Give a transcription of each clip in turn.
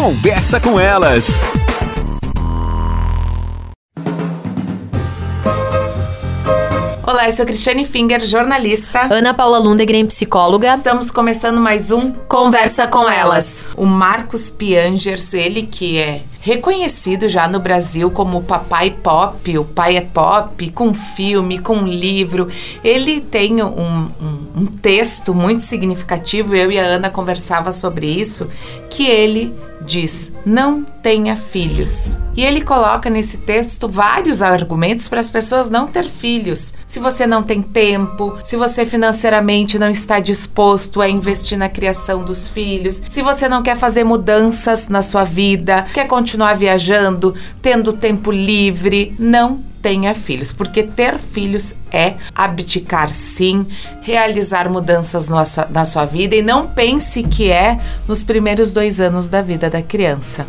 Conversa com elas. Olá, eu sou Cristiane Finger, jornalista. Ana Paula Lundegren, psicóloga. Estamos começando mais um Conversa com Elas. O Marcos Piangers, ele que é reconhecido já no Brasil como o papai pop, o pai é pop, com filme, com livro. Ele tem um, um, um texto muito significativo, eu e a Ana conversava sobre isso, que ele diz: não tenha filhos. E ele coloca nesse texto vários argumentos para as pessoas não ter filhos. Se você não tem tempo, se você financeiramente não está disposto a investir na criação dos filhos, se você não quer fazer mudanças na sua vida, quer continuar viajando, tendo tempo livre, não tenha filhos, porque ter filhos é abdicar sim, realizar mudanças na sua, na sua vida e não pense que é nos primeiros dois anos da vida da criança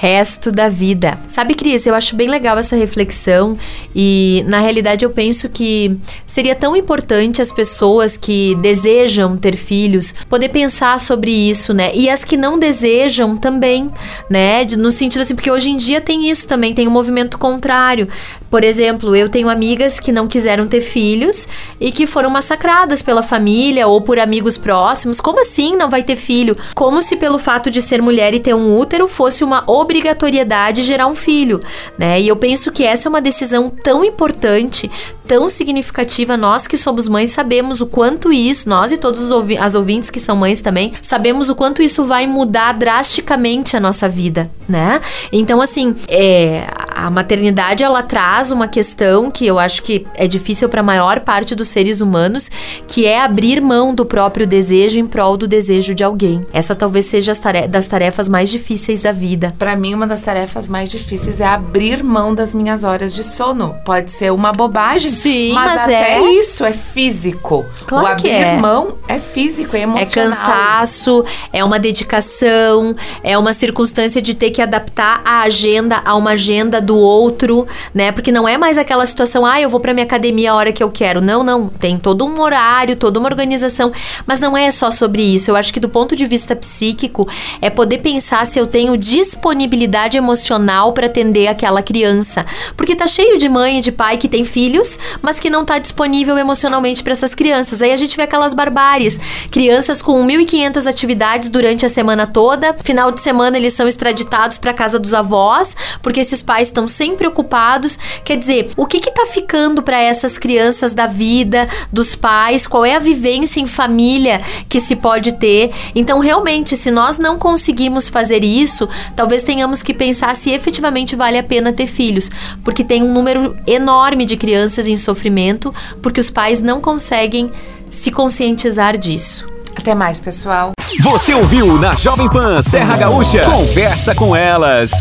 resto da vida. Sabe, Cris, eu acho bem legal essa reflexão e na realidade eu penso que seria tão importante as pessoas que desejam ter filhos poder pensar sobre isso, né? E as que não desejam também, né? No sentido assim, porque hoje em dia tem isso também, tem um movimento contrário. Por exemplo, eu tenho amigas que não quiseram ter filhos e que foram massacradas pela família ou por amigos próximos. Como assim não vai ter filho? Como se pelo fato de ser mulher e ter um útero fosse uma obrigatoriedade gerar um filho, né? E eu penso que essa é uma decisão tão importante, tão significativa. Nós que somos mães sabemos o quanto isso, nós e todos ouvi as ouvintes que são mães também, sabemos o quanto isso vai mudar drasticamente a nossa vida, né? Então, assim, é, a maternidade ela traz uma questão que eu acho que é difícil para a maior parte dos seres humanos, que é abrir mão do próprio desejo em prol do desejo de alguém. Essa talvez seja das tarefas mais difíceis da vida. Para mim, uma das tarefas mais difíceis é abrir mão das minhas horas de sono. Pode ser uma bobagem, Sim, mas, mas até é... isso é físico. Claro o abrir que é. mão é físico, é emocional. É cansaço, é uma dedicação, é uma circunstância de ter que adaptar a agenda a uma agenda do outro, né? Porque não é mais aquela situação, ah, eu vou para minha academia a hora que eu quero. Não, não. Tem todo um horário, toda uma organização. Mas não é só sobre isso. Eu acho que do ponto de vista psíquico, é poder pensar se eu tenho disponibilidade emocional para atender aquela criança. Porque tá cheio de mãe e de pai que tem filhos, mas que não tá disponível emocionalmente para essas crianças. Aí a gente vê aquelas barbáries. Crianças com 1.500 atividades durante a semana toda. Final de semana eles são extraditados para casa dos avós, porque esses pais estão sempre ocupados. Quer dizer, o que que tá ficando para essas crianças da vida, dos pais? Qual é a vivência em família que se pode ter? Então, realmente, se nós não conseguimos fazer isso, talvez tenhamos que pensar se efetivamente vale a pena ter filhos, porque tem um número enorme de crianças em sofrimento, porque os pais não conseguem se conscientizar disso. Até mais, pessoal. Você ouviu na Jovem Pan Serra Gaúcha? Conversa com elas.